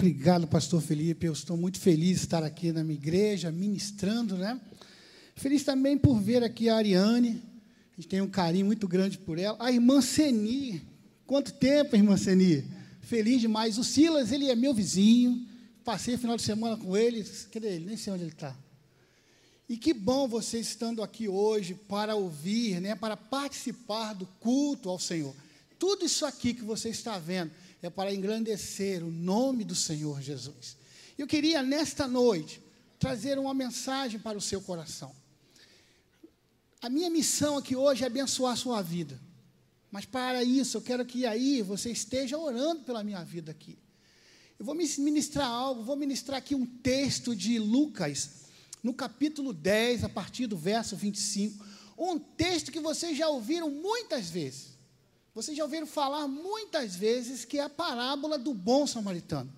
Obrigado, pastor Felipe. Eu estou muito feliz de estar aqui na minha igreja, ministrando, né? Feliz também por ver aqui a Ariane. A gente tem um carinho muito grande por ela. A irmã Seni. Quanto tempo, irmã Seni? Feliz demais. O Silas, ele é meu vizinho. Passei o final de semana com ele. Cadê ele? Nem sei onde ele está. E que bom você estando aqui hoje para ouvir, né, para participar do culto ao Senhor. Tudo isso aqui que você está vendo é para engrandecer o nome do Senhor Jesus. Eu queria, nesta noite, trazer uma mensagem para o seu coração. A minha missão aqui hoje é abençoar a sua vida. Mas para isso, eu quero que aí você esteja orando pela minha vida aqui. Eu vou ministrar algo, vou ministrar aqui um texto de Lucas, no capítulo 10, a partir do verso 25. Um texto que vocês já ouviram muitas vezes. Vocês já ouviram falar muitas vezes que é a parábola do bom samaritano.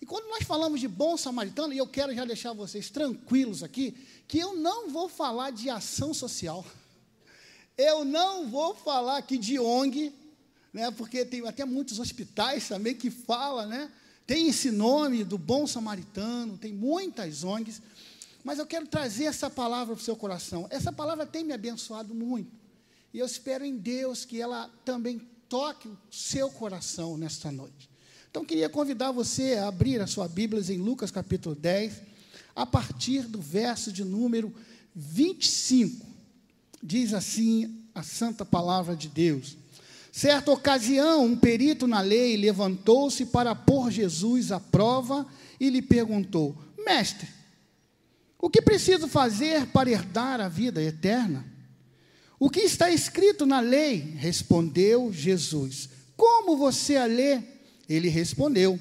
E quando nós falamos de bom samaritano, e eu quero já deixar vocês tranquilos aqui, que eu não vou falar de ação social. Eu não vou falar aqui de ONG, né, porque tem até muitos hospitais também que falam, né? Tem esse nome do bom samaritano, tem muitas ONGs, mas eu quero trazer essa palavra para o seu coração. Essa palavra tem me abençoado muito. E eu espero em Deus que ela também toque o seu coração nesta noite. Então, queria convidar você a abrir a sua Bíblia em Lucas capítulo 10, a partir do verso de número 25. Diz assim a santa palavra de Deus. Certa ocasião, um perito na lei levantou-se para pôr Jesus à prova e lhe perguntou: Mestre, o que preciso fazer para herdar a vida eterna? O que está escrito na lei? Respondeu Jesus. Como você a lê? Ele respondeu: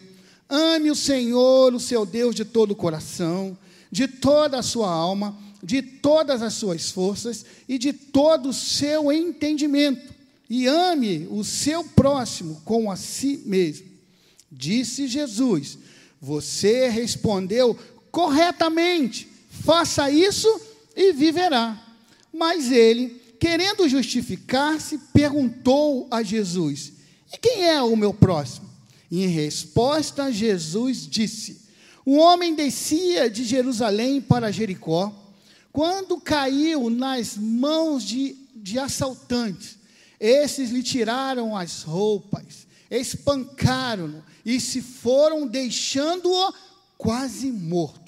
Ame o Senhor, o seu Deus, de todo o coração, de toda a sua alma, de todas as suas forças e de todo o seu entendimento. E ame o seu próximo como a si mesmo. Disse Jesus: Você respondeu corretamente. Faça isso e viverá. Mas ele querendo justificar-se, perguntou a Jesus: E quem é o meu próximo? Em resposta, Jesus disse: Um homem descia de Jerusalém para Jericó, quando caiu nas mãos de, de assaltantes. Esses lhe tiraram as roupas, espancaram-no e se foram, deixando-o quase morto.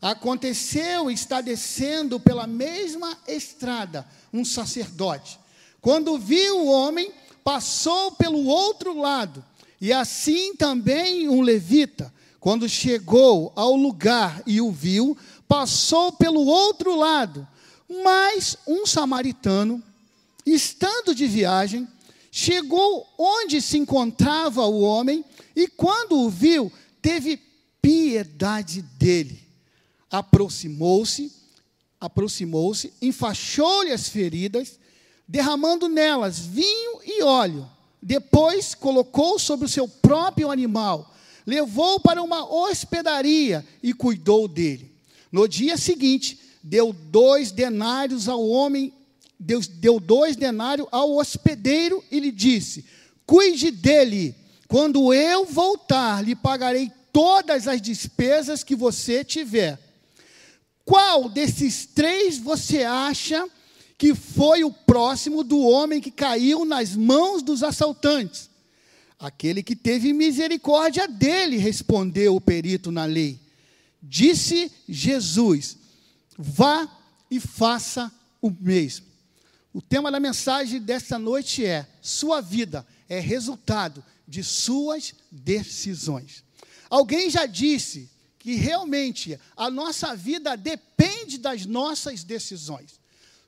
Aconteceu está descendo pela mesma estrada um sacerdote. Quando viu o homem, passou pelo outro lado, e assim também um levita. Quando chegou ao lugar e o viu, passou pelo outro lado. Mas um samaritano, estando de viagem, chegou onde se encontrava o homem e, quando o viu, teve piedade dele aproximou-se, aproximou-se, enfaixou-lhe as feridas, derramando nelas vinho e óleo. Depois colocou sobre o seu próprio animal, levou para uma hospedaria e cuidou dele. No dia seguinte, deu dois denários ao homem, deu dois denários ao hospedeiro e lhe disse: Cuide dele, quando eu voltar, lhe pagarei todas as despesas que você tiver. Qual desses três você acha que foi o próximo do homem que caiu nas mãos dos assaltantes? Aquele que teve misericórdia dele, respondeu o perito na lei. Disse Jesus: vá e faça o mesmo. O tema da mensagem desta noite é: sua vida é resultado de suas decisões. Alguém já disse que realmente a nossa vida depende das nossas decisões.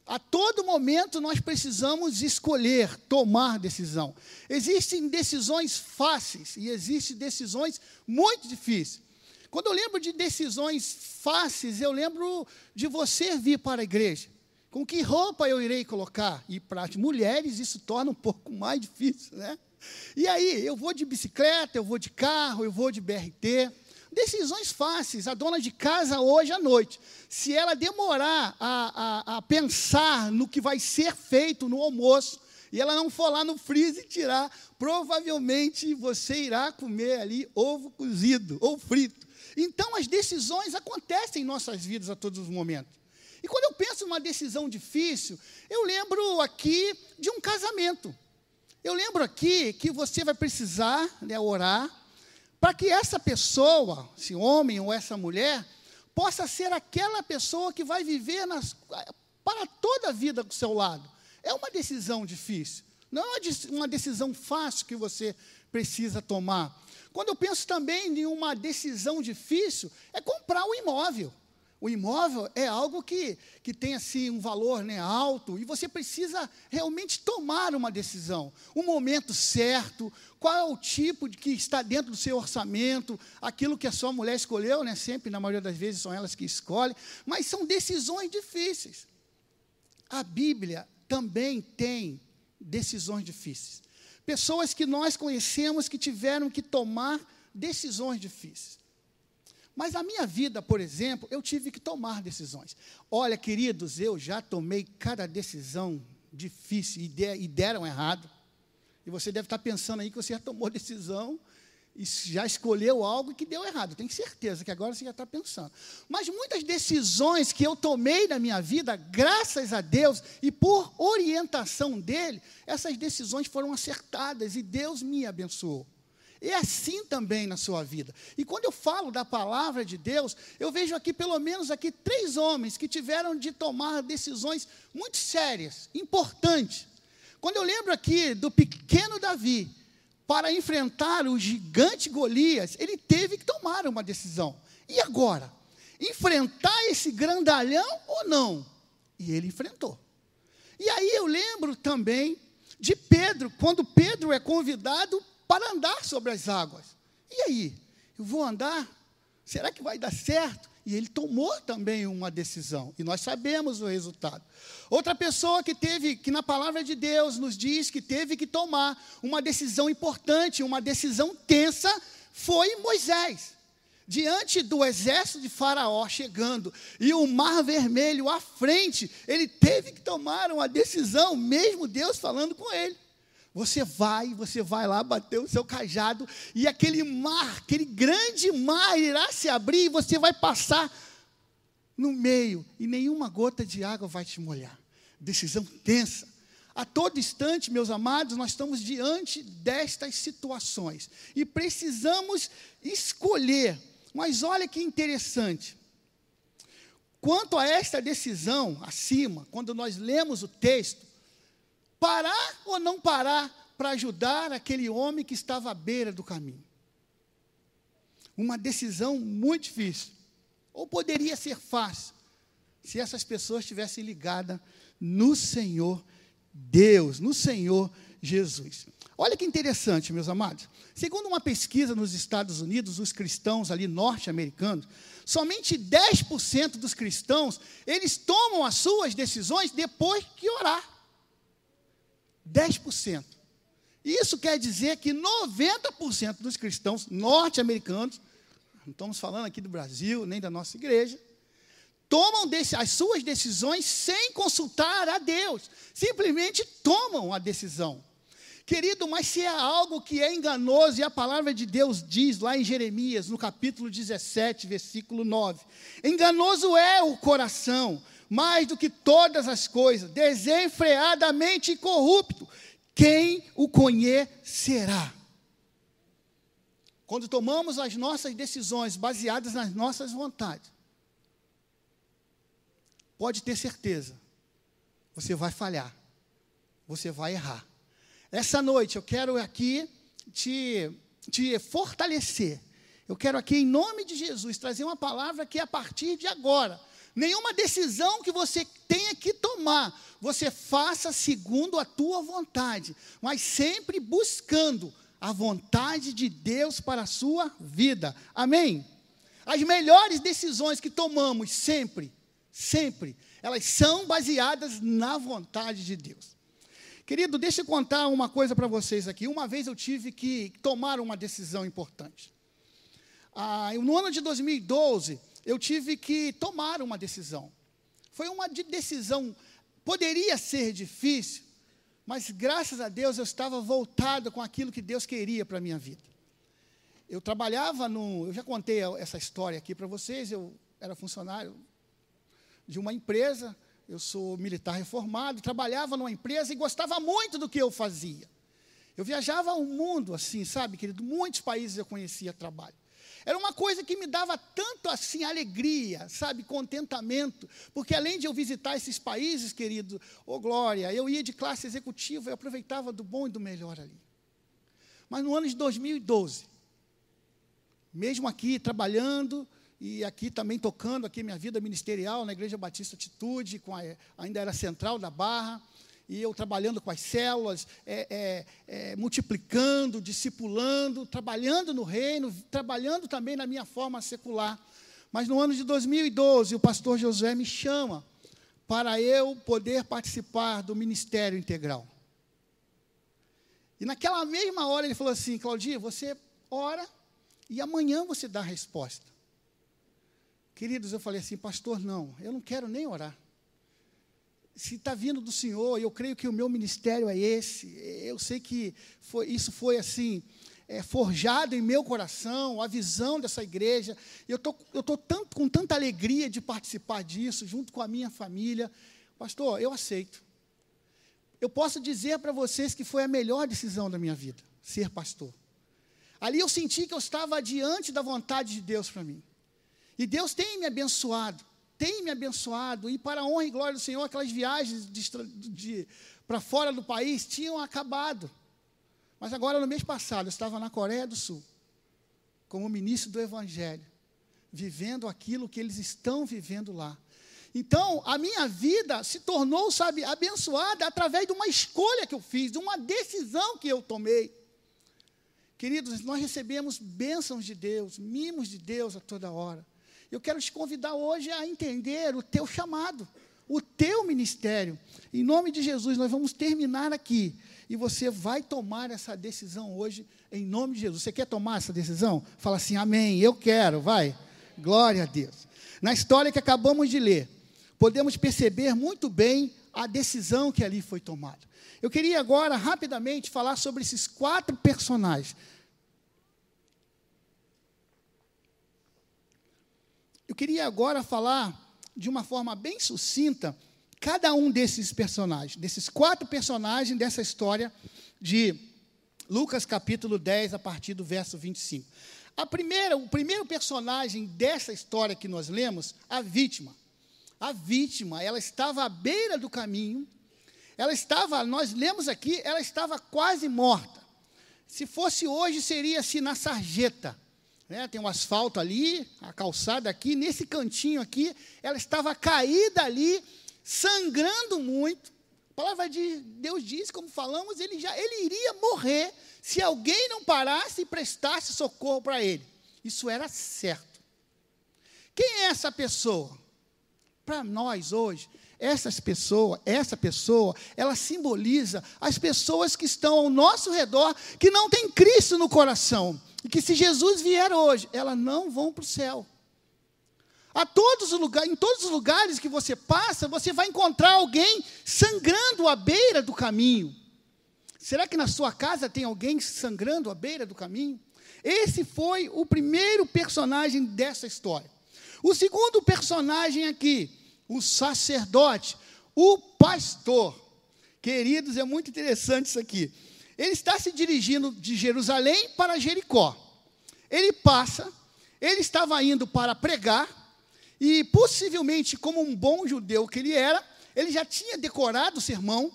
A todo momento nós precisamos escolher, tomar decisão. Existem decisões fáceis e existem decisões muito difíceis. Quando eu lembro de decisões fáceis, eu lembro de você vir para a igreja. Com que roupa eu irei colocar? E para as mulheres isso torna um pouco mais difícil, né? E aí, eu vou de bicicleta, eu vou de carro, eu vou de BRT. Decisões fáceis. A dona de casa, hoje à noite, se ela demorar a, a, a pensar no que vai ser feito no almoço, e ela não for lá no freezer tirar, provavelmente você irá comer ali ovo cozido ou frito. Então, as decisões acontecem em nossas vidas a todos os momentos. E quando eu penso numa decisão difícil, eu lembro aqui de um casamento. Eu lembro aqui que você vai precisar né, orar para que essa pessoa, esse homem ou essa mulher, possa ser aquela pessoa que vai viver nas, para toda a vida do seu lado. É uma decisão difícil. Não é uma decisão fácil que você precisa tomar. Quando eu penso também em uma decisão difícil, é comprar um imóvel. O imóvel é algo que, que tem assim um valor né, alto e você precisa realmente tomar uma decisão. O momento certo, qual é o tipo de que está dentro do seu orçamento, aquilo que a sua mulher escolheu, né, sempre, na maioria das vezes, são elas que escolhem, mas são decisões difíceis. A Bíblia também tem decisões difíceis. Pessoas que nós conhecemos que tiveram que tomar decisões difíceis. Mas na minha vida, por exemplo, eu tive que tomar decisões. Olha, queridos, eu já tomei cada decisão difícil e, deram errado. E você deve estar pensando aí que você já tomou decisão e já escolheu algo que deu errado. Tenho certeza que agora você já está pensando. Mas muitas decisões que eu tomei na minha vida, graças a Deus e por orientação dele, essas decisões foram acertadas e Deus me abençoou. É assim também na sua vida. E quando eu falo da palavra de Deus, eu vejo aqui pelo menos aqui três homens que tiveram de tomar decisões muito sérias, importantes. Quando eu lembro aqui do pequeno Davi, para enfrentar o gigante Golias, ele teve que tomar uma decisão. E agora? Enfrentar esse grandalhão ou não? E ele enfrentou. E aí eu lembro também de Pedro, quando Pedro é convidado para andar sobre as águas. E aí? Eu vou andar? Será que vai dar certo? E ele tomou também uma decisão, e nós sabemos o resultado. Outra pessoa que teve, que na palavra de Deus nos diz que teve que tomar uma decisão importante, uma decisão tensa, foi Moisés. Diante do exército de Faraó chegando e o mar vermelho à frente, ele teve que tomar uma decisão, mesmo Deus falando com ele. Você vai, você vai lá bater o seu cajado e aquele mar, aquele grande mar irá se abrir e você vai passar no meio e nenhuma gota de água vai te molhar. Decisão tensa. A todo instante, meus amados, nós estamos diante destas situações e precisamos escolher. Mas olha que interessante. Quanto a esta decisão acima, quando nós lemos o texto, parar ou não parar para ajudar aquele homem que estava à beira do caminho. Uma decisão muito difícil. Ou poderia ser fácil, se essas pessoas estivessem ligadas no Senhor Deus, no Senhor Jesus. Olha que interessante, meus amados. Segundo uma pesquisa nos Estados Unidos, os cristãos ali norte-americanos, somente 10% dos cristãos, eles tomam as suas decisões depois que orar. 10%. Isso quer dizer que 90% dos cristãos norte-americanos, não estamos falando aqui do Brasil, nem da nossa igreja, tomam as suas decisões sem consultar a Deus. Simplesmente tomam a decisão. Querido, mas se é algo que é enganoso, e a palavra de Deus diz lá em Jeremias, no capítulo 17, versículo 9: enganoso é o coração, mais do que todas as coisas, desenfreadamente corrupto, quem o conhecerá? Quando tomamos as nossas decisões baseadas nas nossas vontades, pode ter certeza, você vai falhar, você vai errar. Essa noite eu quero aqui te, te fortalecer. Eu quero aqui, em nome de Jesus, trazer uma palavra que a partir de agora Nenhuma decisão que você tenha que tomar, você faça segundo a tua vontade, mas sempre buscando a vontade de Deus para a sua vida. Amém? As melhores decisões que tomamos sempre, sempre, elas são baseadas na vontade de Deus. Querido, deixa eu contar uma coisa para vocês aqui. Uma vez eu tive que tomar uma decisão importante. Ah, no ano de 2012, eu tive que tomar uma decisão. Foi uma decisão, poderia ser difícil, Mas graças a Deus eu estava voltado com aquilo que Deus queria para a minha vida. Eu trabalhava no. Eu já contei essa história aqui para vocês. Eu era funcionário de uma empresa. Eu sou militar reformado. Trabalhava numa empresa e gostava muito do que eu fazia. Eu viajava o mundo, assim, sabe, querido? Muitos países eu conhecia trabalho. Era uma coisa que me dava tanto assim alegria, sabe, contentamento, porque além de eu visitar esses países, querido, ô oh, glória, eu ia de classe executiva, eu aproveitava do bom e do melhor ali. Mas no ano de 2012, mesmo aqui trabalhando e aqui também tocando aqui minha vida ministerial na Igreja Batista Atitude, a, ainda era central da Barra, e eu trabalhando com as células, é, é, é, multiplicando, discipulando, trabalhando no reino, trabalhando também na minha forma secular. Mas no ano de 2012, o pastor Josué me chama para eu poder participar do ministério integral. E naquela mesma hora ele falou assim: Claudia, você ora e amanhã você dá a resposta. Queridos, eu falei assim, pastor, não, eu não quero nem orar se está vindo do Senhor, eu creio que o meu ministério é esse. Eu sei que foi, isso foi assim, é, forjado em meu coração, a visão dessa igreja. Eu tô, estou tanto, com tanta alegria de participar disso, junto com a minha família. Pastor, eu aceito. Eu posso dizer para vocês que foi a melhor decisão da minha vida, ser pastor. Ali eu senti que eu estava diante da vontade de Deus para mim. E Deus tem me abençoado tem me abençoado, e para a honra e glória do Senhor, aquelas viagens para fora do país tinham acabado. Mas agora, no mês passado, eu estava na Coreia do Sul, como ministro do Evangelho, vivendo aquilo que eles estão vivendo lá. Então, a minha vida se tornou, sabe, abençoada através de uma escolha que eu fiz, de uma decisão que eu tomei. Queridos, nós recebemos bênçãos de Deus, mimos de Deus a toda hora. Eu quero te convidar hoje a entender o teu chamado, o teu ministério. Em nome de Jesus, nós vamos terminar aqui. E você vai tomar essa decisão hoje, em nome de Jesus. Você quer tomar essa decisão? Fala assim, amém, eu quero, vai. Glória a Deus. Na história que acabamos de ler, podemos perceber muito bem a decisão que ali foi tomada. Eu queria agora, rapidamente, falar sobre esses quatro personagens. Queria agora falar de uma forma bem sucinta cada um desses personagens, desses quatro personagens dessa história de Lucas capítulo 10, a partir do verso 25. A primeira, o primeiro personagem dessa história que nós lemos, a vítima. A vítima, ela estava à beira do caminho, ela estava, nós lemos aqui, ela estava quase morta. Se fosse hoje, seria assim na sarjeta. Né, tem um asfalto ali, a calçada aqui, nesse cantinho aqui, ela estava caída ali, sangrando muito. A palavra de Deus diz, como falamos, ele já ele iria morrer se alguém não parasse e prestasse socorro para ele. Isso era certo. Quem é essa pessoa? Para nós hoje, essas pessoas, essa pessoa, ela simboliza as pessoas que estão ao nosso redor que não têm Cristo no coração e que se Jesus vier hoje, elas não vão para o céu. A todos os lugares, em todos os lugares que você passa, você vai encontrar alguém sangrando à beira do caminho. Será que na sua casa tem alguém sangrando à beira do caminho? Esse foi o primeiro personagem dessa história. O segundo personagem aqui, o sacerdote, o pastor. Queridos, é muito interessante isso aqui. Ele está se dirigindo de Jerusalém para Jericó. Ele passa, ele estava indo para pregar, e possivelmente, como um bom judeu que ele era, ele já tinha decorado o sermão,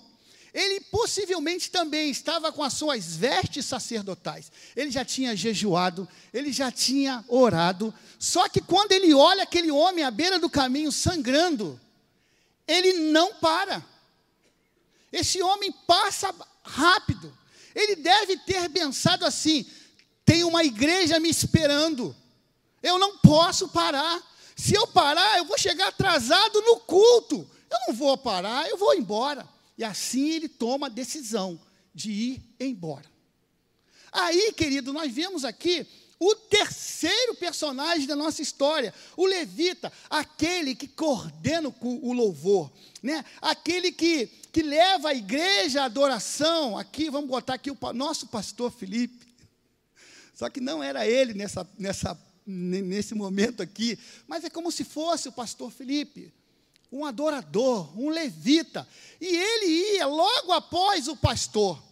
ele possivelmente também estava com as suas vestes sacerdotais. Ele já tinha jejuado, ele já tinha orado. Só que quando ele olha aquele homem à beira do caminho sangrando, ele não para. Esse homem passa rápido. Ele deve ter pensado assim: tem uma igreja me esperando, eu não posso parar. Se eu parar, eu vou chegar atrasado no culto. Eu não vou parar, eu vou embora. E assim ele toma a decisão de ir embora. Aí, querido, nós vemos aqui o terceiro personagem da nossa história, o levita, aquele que coordena o louvor, né? aquele que, que leva a igreja à adoração. Aqui, vamos botar aqui o nosso pastor Felipe. Só que não era ele nessa, nessa, nesse momento aqui, mas é como se fosse o pastor Felipe, um adorador, um levita. E ele ia logo após o pastor.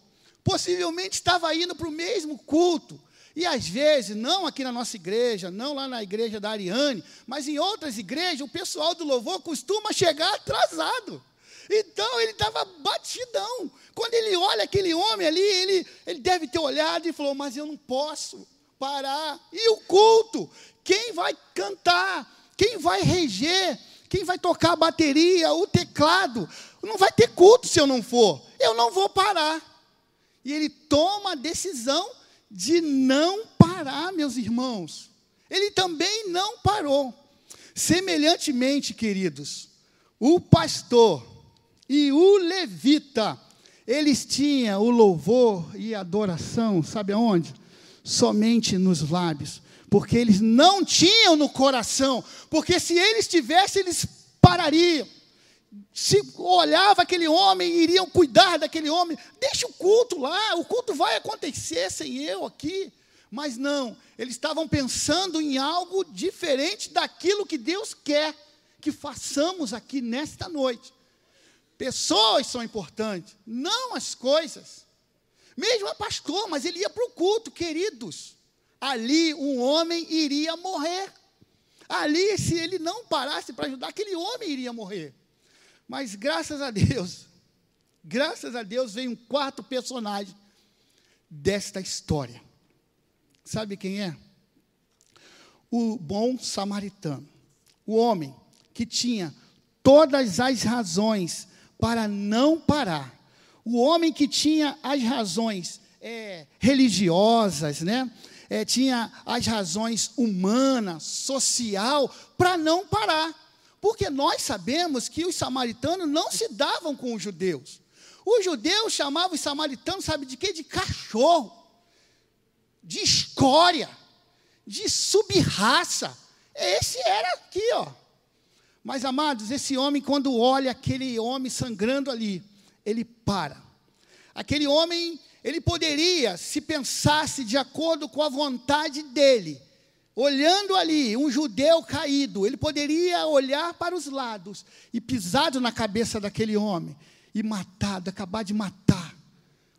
Possivelmente estava indo para o mesmo culto e às vezes, não aqui na nossa igreja, não lá na igreja da Ariane, mas em outras igrejas, o pessoal do louvor costuma chegar atrasado. Então ele estava batidão. Quando ele olha aquele homem ali, ele, ele deve ter olhado e falou: Mas eu não posso parar. E o culto? Quem vai cantar? Quem vai reger? Quem vai tocar a bateria, o teclado? Não vai ter culto se eu não for. Eu não vou parar. E ele toma a decisão de não parar, meus irmãos. Ele também não parou. Semelhantemente, queridos, o pastor e o levita, eles tinham o louvor e a adoração, sabe aonde? Somente nos lábios, porque eles não tinham no coração, porque se eles tivessem, eles parariam se olhava aquele homem, iriam cuidar daquele homem. Deixa o culto lá, o culto vai acontecer sem eu aqui. Mas não, eles estavam pensando em algo diferente daquilo que Deus quer que façamos aqui nesta noite. Pessoas são importantes, não as coisas. Mesmo a pastor, mas ele ia para o culto, queridos. Ali um homem iria morrer. Ali, se ele não parasse para ajudar, aquele homem iria morrer. Mas graças a Deus, graças a Deus veio um quarto personagem desta história. Sabe quem é? O bom samaritano. O homem que tinha todas as razões para não parar. O homem que tinha as razões é, religiosas, né? É, tinha as razões humanas, social, para não parar. Porque nós sabemos que os samaritanos não se davam com os judeus. Os judeus chamavam os samaritanos, sabe de quê? De cachorro, de escória, de subraça. Esse era aqui, ó. Mas, amados, esse homem, quando olha aquele homem sangrando ali, ele para. Aquele homem, ele poderia, se pensasse de acordo com a vontade dele, olhando ali um judeu caído, ele poderia olhar para os lados e pisado na cabeça daquele homem e matado, acabar de matar.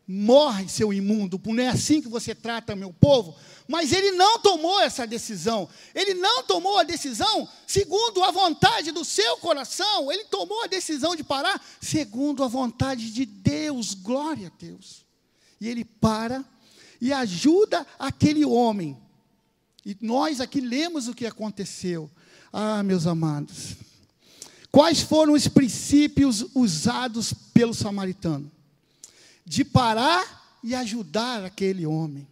Morre, seu imundo, não é assim que você trata meu povo. Mas ele não tomou essa decisão. Ele não tomou a decisão segundo a vontade do seu coração. Ele tomou a decisão de parar segundo a vontade de Deus. Glória a Deus. E ele para e ajuda aquele homem e nós aqui lemos o que aconteceu. Ah, meus amados. Quais foram os princípios usados pelo samaritano? De parar e ajudar aquele homem.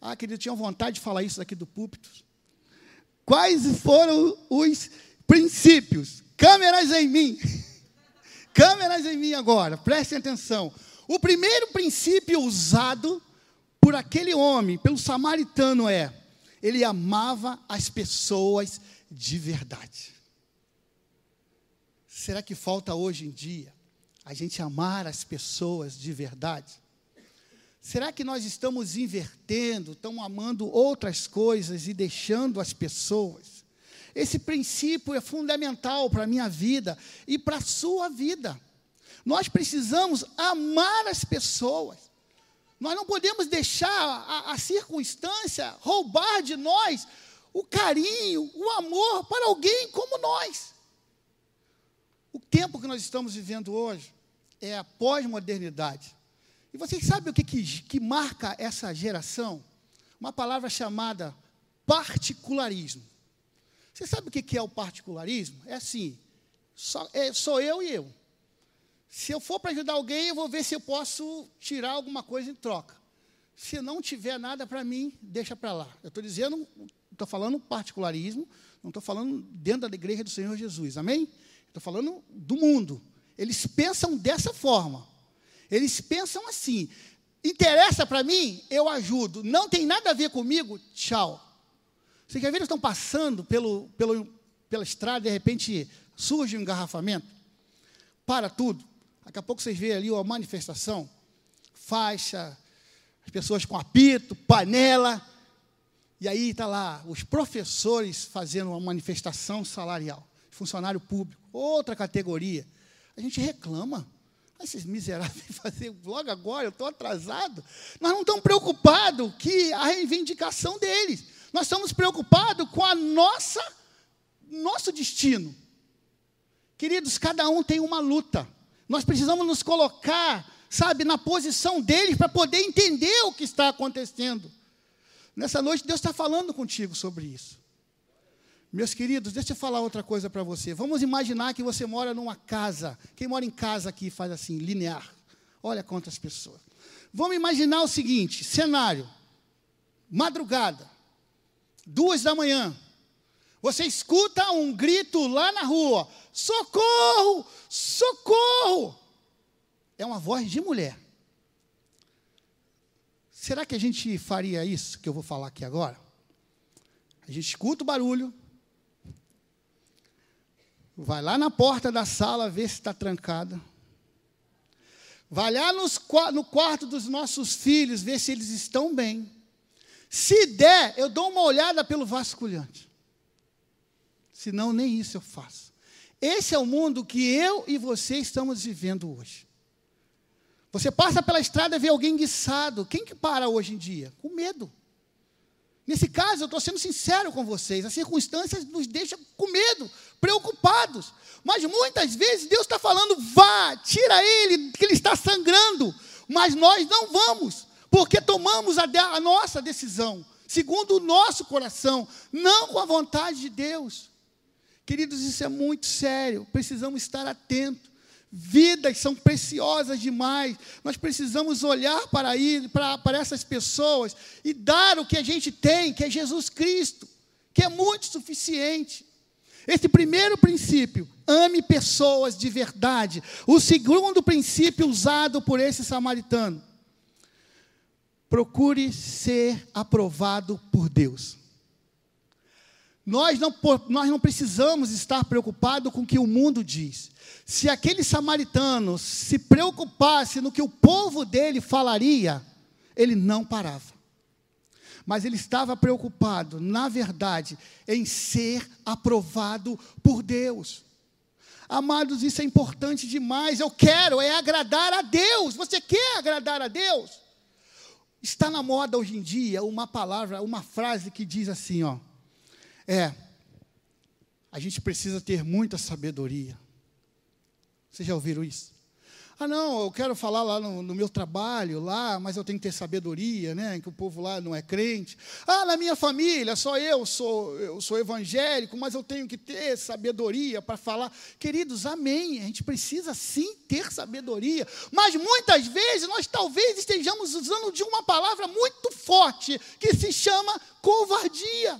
Ah, querido, eu tinha vontade de falar isso aqui do púlpito. Quais foram os princípios? Câmeras em mim. Câmeras em mim agora, prestem atenção. O primeiro princípio usado por aquele homem, pelo samaritano, é: ele amava as pessoas de verdade. Será que falta hoje em dia a gente amar as pessoas de verdade? Será que nós estamos invertendo, estamos amando outras coisas e deixando as pessoas? Esse princípio é fundamental para a minha vida e para a sua vida. Nós precisamos amar as pessoas. Nós não podemos deixar a, a circunstância roubar de nós o carinho, o amor para alguém como nós. O tempo que nós estamos vivendo hoje é a pós-modernidade. E vocês sabem o que, que, que, marca essa geração? Uma palavra chamada particularismo. Você sabe o que, que é o particularismo? É assim: só, é, sou eu e eu. Se eu for para ajudar alguém, eu vou ver se eu posso tirar alguma coisa em troca. Se não tiver nada para mim, deixa para lá. Eu estou dizendo, estou falando particularismo, não estou falando dentro da igreja do Senhor Jesus, amém? Estou falando do mundo. Eles pensam dessa forma. Eles pensam assim: interessa para mim, eu ajudo. Não tem nada a ver comigo, tchau. Você quer ver, eles estão passando pelo, pelo, pela estrada, de repente surge um engarrafamento. Para tudo. Daqui a pouco vocês veem ali uma manifestação, faixa, as pessoas com apito, panela. E aí está lá os professores fazendo uma manifestação salarial. Funcionário público, outra categoria. A gente reclama. Esses miseráveis fazer logo agora, eu estou atrasado. Nós não estamos preocupados que a reivindicação deles. Nós estamos preocupados com a nossa nosso destino. Queridos, cada um tem uma luta. Nós precisamos nos colocar, sabe, na posição deles para poder entender o que está acontecendo. Nessa noite, Deus está falando contigo sobre isso. Meus queridos, deixa eu falar outra coisa para você. Vamos imaginar que você mora numa casa. Quem mora em casa aqui faz assim, linear. Olha quantas pessoas. Vamos imaginar o seguinte: cenário, madrugada, duas da manhã. Você escuta um grito lá na rua: socorro, socorro. É uma voz de mulher. Será que a gente faria isso que eu vou falar aqui agora? A gente escuta o barulho, vai lá na porta da sala ver se está trancada, vai lá nos, no quarto dos nossos filhos ver se eles estão bem. Se der, eu dou uma olhada pelo vasculhante. Senão, nem isso eu faço. Esse é o mundo que eu e você estamos vivendo hoje. Você passa pela estrada e vê alguém guiçado. Quem que para hoje em dia? Com medo. Nesse caso, eu estou sendo sincero com vocês, as circunstâncias nos deixam com medo, preocupados. Mas muitas vezes Deus está falando, vá, tira ele, que ele está sangrando. Mas nós não vamos, porque tomamos a, a nossa decisão, segundo o nosso coração, não com a vontade de Deus. Queridos, isso é muito sério, precisamos estar atentos. Vidas são preciosas demais. Nós precisamos olhar para, ir, para, para essas pessoas e dar o que a gente tem, que é Jesus Cristo, que é muito suficiente. Esse primeiro princípio, ame pessoas de verdade. O segundo princípio usado por esse samaritano, procure ser aprovado por Deus. Nós não, nós não precisamos estar preocupados com o que o mundo diz. Se aquele samaritano se preocupasse no que o povo dele falaria, ele não parava. Mas ele estava preocupado, na verdade, em ser aprovado por Deus. Amados, isso é importante demais. Eu quero é agradar a Deus. Você quer agradar a Deus? Está na moda hoje em dia uma palavra, uma frase que diz assim, ó: é a gente precisa ter muita sabedoria. Vocês já ouviram isso? Ah, não, eu quero falar lá no, no, meu trabalho, lá, mas eu tenho que ter sabedoria, né? Que o povo lá não é crente. Ah, na minha família, só eu sou, eu sou evangélico, mas eu tenho que ter sabedoria para falar. Queridos, amém. A gente precisa sim ter sabedoria. Mas muitas vezes nós talvez estejamos usando de uma palavra muito forte que se chama covardia.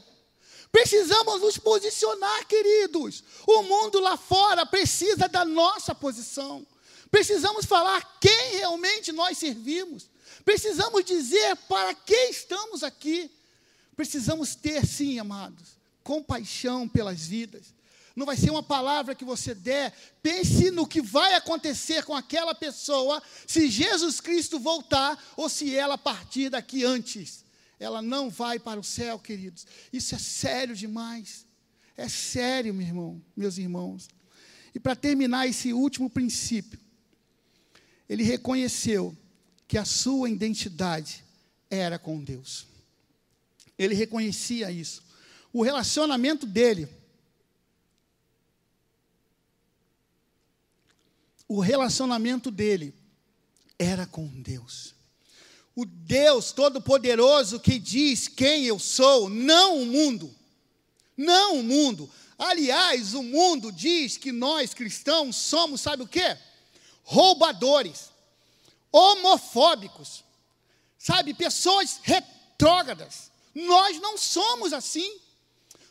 Precisamos nos posicionar, queridos. O mundo lá fora precisa da nossa posição. Precisamos falar quem realmente nós servimos. Precisamos dizer para que estamos aqui. Precisamos ter, sim, amados, compaixão pelas vidas. Não vai ser uma palavra que você der. Pense no que vai acontecer com aquela pessoa se Jesus Cristo voltar ou se ela partir daqui antes ela não vai para o céu, queridos. Isso é sério demais. É sério, meu irmão, meus irmãos. E para terminar esse último princípio, ele reconheceu que a sua identidade era com Deus. Ele reconhecia isso. O relacionamento dele, o relacionamento dele era com Deus o Deus Todo-Poderoso que diz quem eu sou, não o mundo. Não o mundo. Aliás, o mundo diz que nós cristãos somos, sabe o quê? Roubadores, homofóbicos, sabe, pessoas retrógradas. Nós não somos assim.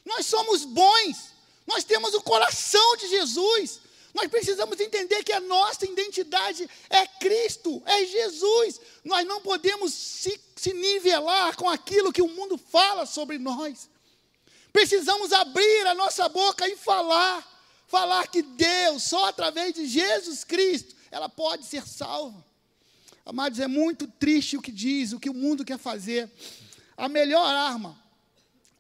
Nós somos bons. Nós temos o coração de Jesus. Nós precisamos entender que a nossa identidade é Cristo, é Jesus. Nós não podemos se, se nivelar com aquilo que o mundo fala sobre nós. Precisamos abrir a nossa boca e falar. Falar que Deus, só através de Jesus Cristo, ela pode ser salva. Amados, é muito triste o que diz, o que o mundo quer fazer. A melhor arma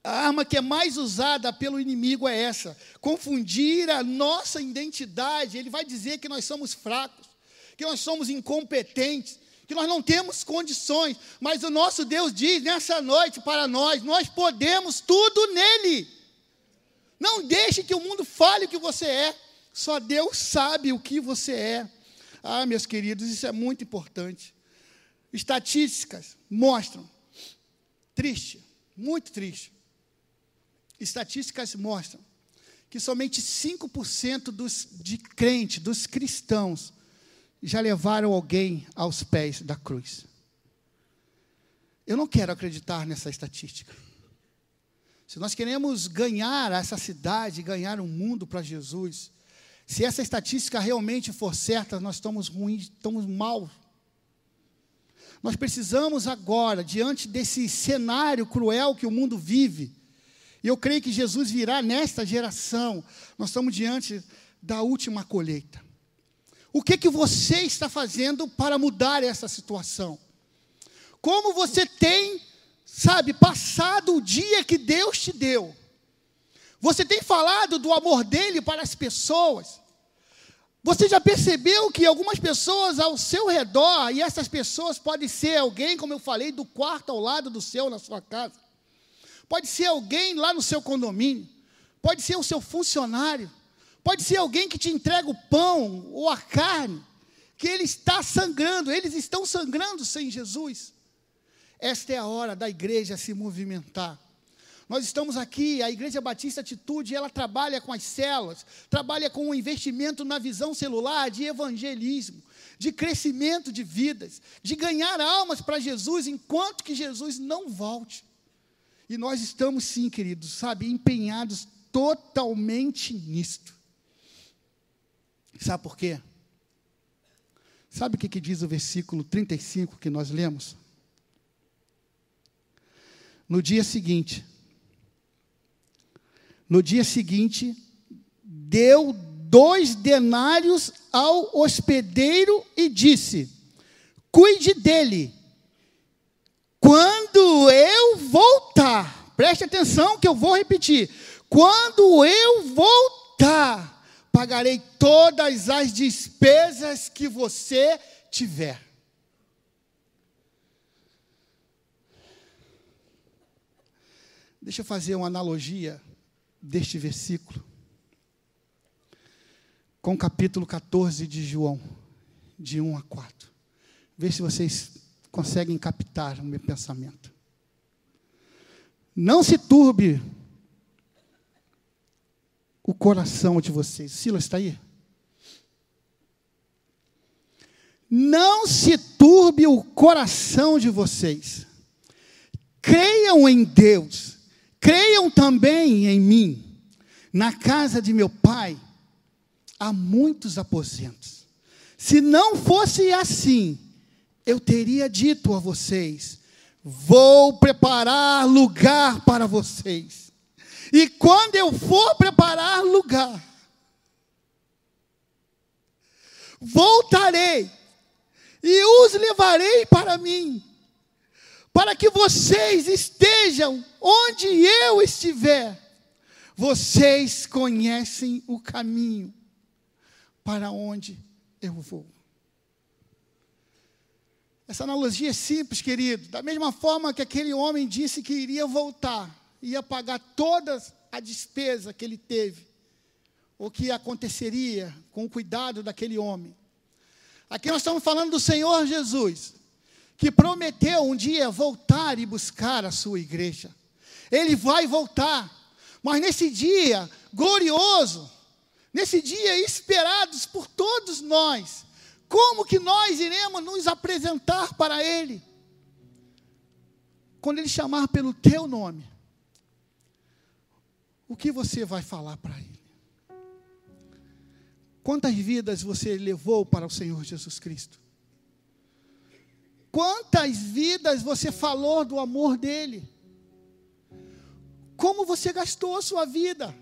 a arma que é mais usada pelo inimigo é essa: confundir a nossa identidade. Ele vai dizer que nós somos fracos, que nós somos incompetentes, que nós não temos condições. Mas o nosso Deus diz nessa noite para nós: nós podemos tudo nele. Não deixe que o mundo fale o que você é. Só Deus sabe o que você é. Ah, meus queridos, isso é muito importante. Estatísticas mostram, triste, muito triste, estatísticas mostram que somente 5% dos, de crentes, dos cristãos, já levaram alguém aos pés da cruz. Eu não quero acreditar nessa estatística. Se nós queremos ganhar essa cidade, ganhar um mundo para Jesus, se essa estatística realmente for certa, nós estamos ruins, estamos mal. Nós precisamos agora, diante desse cenário cruel que o mundo vive, e eu creio que Jesus virá nesta geração. Nós estamos diante da última colheita. O que que você está fazendo para mudar essa situação? Como você tem, sabe, passado o dia que Deus te deu? Você tem falado do amor dele para as pessoas? Você já percebeu que algumas pessoas ao seu redor, e essas pessoas podem ser alguém, como eu falei, do quarto ao lado do seu na sua casa, Pode ser alguém lá no seu condomínio, pode ser o seu funcionário, pode ser alguém que te entrega o pão ou a carne, que ele está sangrando, eles estão sangrando sem Jesus. Esta é a hora da igreja se movimentar. Nós estamos aqui, a Igreja Batista Atitude, ela trabalha com as células, trabalha com o investimento na visão celular de evangelismo, de crescimento de vidas, de ganhar almas para Jesus enquanto que Jesus não volte. E nós estamos, sim, queridos, sabe, empenhados totalmente nisto. Sabe por quê? Sabe o que, que diz o versículo 35 que nós lemos? No dia seguinte, no dia seguinte, deu dois denários ao hospedeiro e disse: Cuide dele quando eu voltar, preste atenção que eu vou repetir. Quando eu voltar, pagarei todas as despesas que você tiver. Deixa eu fazer uma analogia deste versículo com o capítulo 14 de João, de 1 a 4. Vê se vocês conseguem captar o meu pensamento. Não se turbe o coração de vocês. Silas está aí? Não se turbe o coração de vocês. Creiam em Deus. Creiam também em mim. Na casa de meu pai há muitos aposentos. Se não fosse assim, eu teria dito a vocês: vou preparar lugar para vocês. E quando eu for preparar lugar, voltarei e os levarei para mim, para que vocês estejam onde eu estiver. Vocês conhecem o caminho para onde eu vou. Essa analogia é simples, querido. Da mesma forma que aquele homem disse que iria voltar, ia pagar toda a despesa que ele teve, o que aconteceria com o cuidado daquele homem. Aqui nós estamos falando do Senhor Jesus, que prometeu um dia voltar e buscar a sua igreja. Ele vai voltar, mas nesse dia glorioso, nesse dia esperados por todos nós, como que nós iremos nos apresentar para Ele? Quando Ele chamar pelo teu nome, o que você vai falar para Ele? Quantas vidas você levou para o Senhor Jesus Cristo? Quantas vidas você falou do amor dele? Como você gastou a sua vida?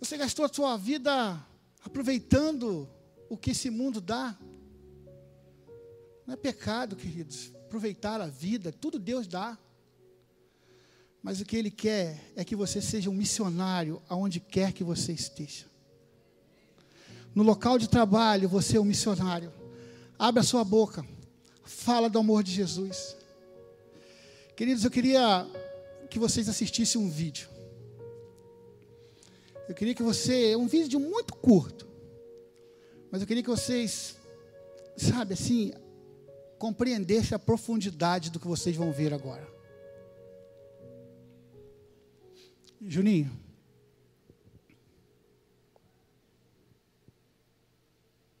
Você gastou a sua vida aproveitando o que esse mundo dá? Não é pecado, queridos, aproveitar a vida, tudo Deus dá. Mas o que Ele quer é que você seja um missionário aonde quer que você esteja. No local de trabalho, você é um missionário. Abra sua boca. Fala do amor de Jesus. Queridos, eu queria que vocês assistissem um vídeo. Eu queria que você, um vídeo muito curto, mas eu queria que vocês, sabe assim, compreendessem a profundidade do que vocês vão ver agora. Juninho.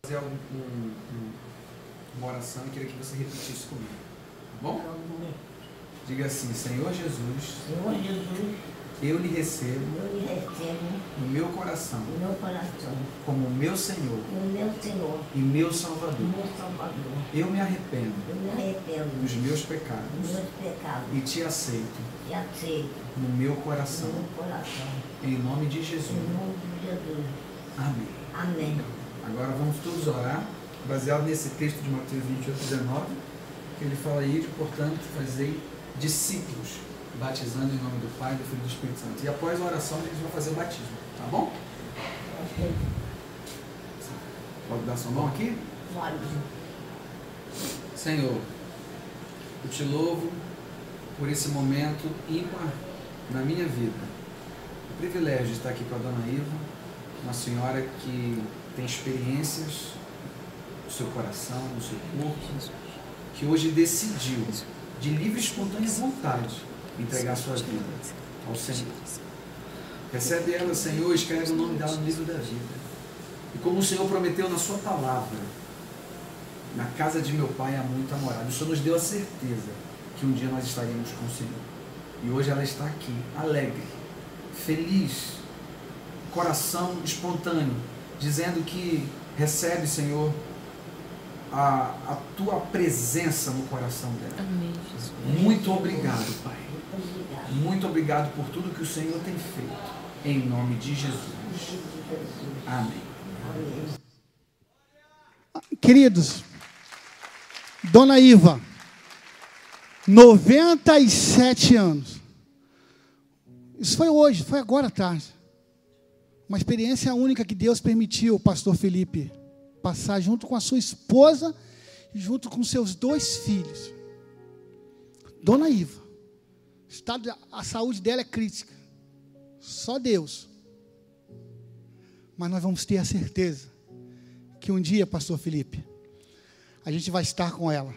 Fazer um, um, uma oração e queria que você repetisse comigo. Tá bom? Diga assim, Senhor Jesus, Senhor Jesus, eu lhe recebo eu lhe recebo no meu coração no meu coração, como meu Senhor no meu Senhor, e meu no Salvador. meu Salvador. Eu me arrependo Eu me arrependo dos meus dos pecados meus pecados e te aceito e aceito no meu no coração. meu coração. Em nome de Em Jesus. nome de Jesus. Amém. Amém. Agora vamos todos orar, baseado nesse texto de Mateus 28, 19, que ele fala aí, portanto, fazei discípulos, batizando em nome do Pai, do Filho e do Espírito Santo. E após a oração, eles vão fazer o batismo, tá bom? Pode dar sua mão aqui? Pode. Senhor, eu te louvo por esse momento ímpar na minha vida. O privilégio de estar aqui com a dona Iva, uma senhora que tem experiências no seu coração, no seu corpo, que hoje decidiu, de livre e espontânea vontade, entregar sua vida ao Senhor. Recebe ela, Senhor, escreve o nome dela no livro da vida. E como o Senhor prometeu na sua palavra, na casa de meu pai há muita morada. O Senhor nos deu a certeza que um dia nós estaremos com o Senhor. E hoje ela está aqui, alegre, feliz, coração espontâneo, dizendo que recebe, Senhor, a, a tua presença no coração dela. Amém, Jesus. Muito obrigado, Pai. Muito obrigado. Por tudo que o Senhor tem feito. Em nome de Jesus. Amém. Queridos, Dona Iva, 97 anos. Isso foi hoje, foi agora à tarde. Uma experiência única que Deus permitiu pastor Felipe passar junto com a sua esposa e junto com seus dois filhos. Dona Iva, estado, a saúde dela é crítica. Só Deus. Mas nós vamos ter a certeza que um dia, pastor Felipe, a gente vai estar com ela,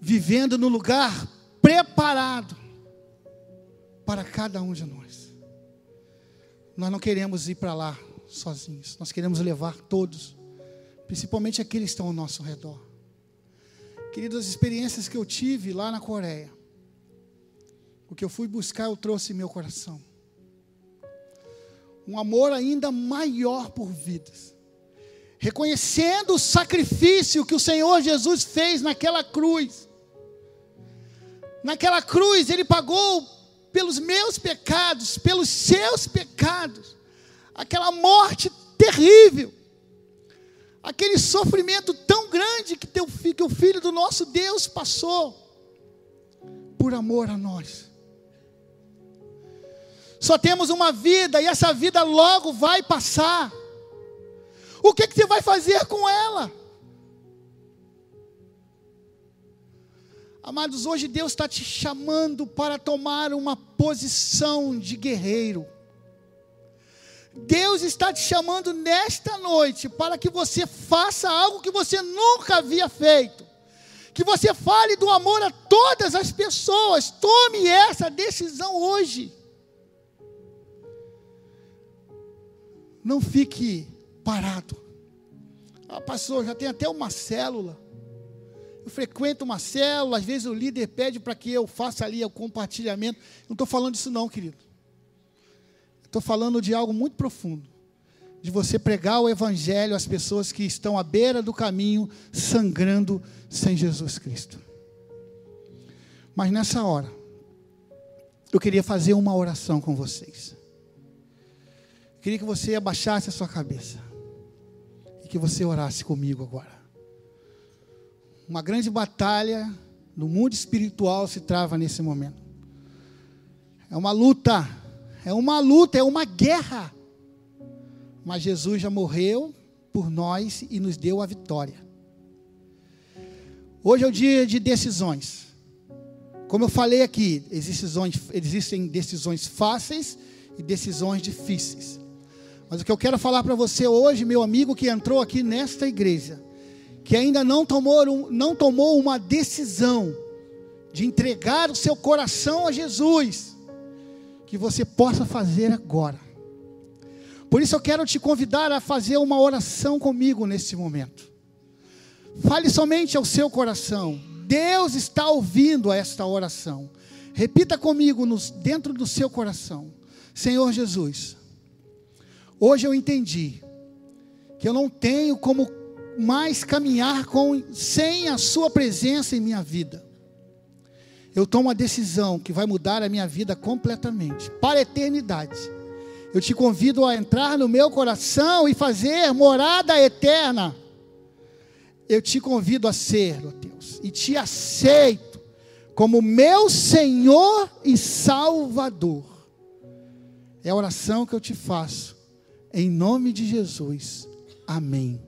vivendo no lugar preparado para cada um de nós. Nós não queremos ir para lá sozinhos, nós queremos levar todos, principalmente aqueles que estão ao nosso redor. Queridos, as experiências que eu tive lá na Coreia, o que eu fui buscar, eu trouxe em meu coração. Um amor ainda maior por vidas reconhecendo o sacrifício que o Senhor Jesus fez naquela cruz. Naquela cruz, Ele pagou pelos meus pecados, pelos seus pecados, aquela morte terrível, aquele sofrimento tão grande que, teu, que o Filho do nosso Deus passou, por amor a nós. Só temos uma vida e essa vida logo vai passar. O que, que você vai fazer com ela? Amados, hoje Deus está te chamando para tomar uma posição de guerreiro. Deus está te chamando nesta noite para que você faça algo que você nunca havia feito. Que você fale do amor a todas as pessoas. Tome essa decisão hoje. Não fique parado. Ah, pastor, já tem até uma célula. Eu frequento uma célula, às vezes o líder pede para que eu faça ali o compartilhamento. Não estou falando disso não, querido. Estou falando de algo muito profundo. De você pregar o Evangelho às pessoas que estão à beira do caminho, sangrando sem Jesus Cristo. Mas nessa hora, eu queria fazer uma oração com vocês. Eu queria que você abaixasse a sua cabeça. E que você orasse comigo agora. Uma grande batalha no mundo espiritual se trava nesse momento. É uma luta, é uma luta, é uma guerra. Mas Jesus já morreu por nós e nos deu a vitória. Hoje é o dia de decisões. Como eu falei aqui, existem decisões fáceis e decisões difíceis. Mas o que eu quero falar para você hoje, meu amigo que entrou aqui nesta igreja, que ainda não tomou, não tomou uma decisão de entregar o seu coração a Jesus, que você possa fazer agora. Por isso eu quero te convidar a fazer uma oração comigo nesse momento. Fale somente ao seu coração. Deus está ouvindo esta oração. Repita comigo nos, dentro do seu coração. Senhor Jesus, hoje eu entendi que eu não tenho como mais caminhar com, sem a Sua presença em minha vida. Eu tomo uma decisão que vai mudar a minha vida completamente, para a eternidade. Eu te convido a entrar no meu coração e fazer morada eterna. Eu te convido a ser, ó Deus, e te aceito como meu Senhor e Salvador. É a oração que eu te faço, em nome de Jesus. Amém.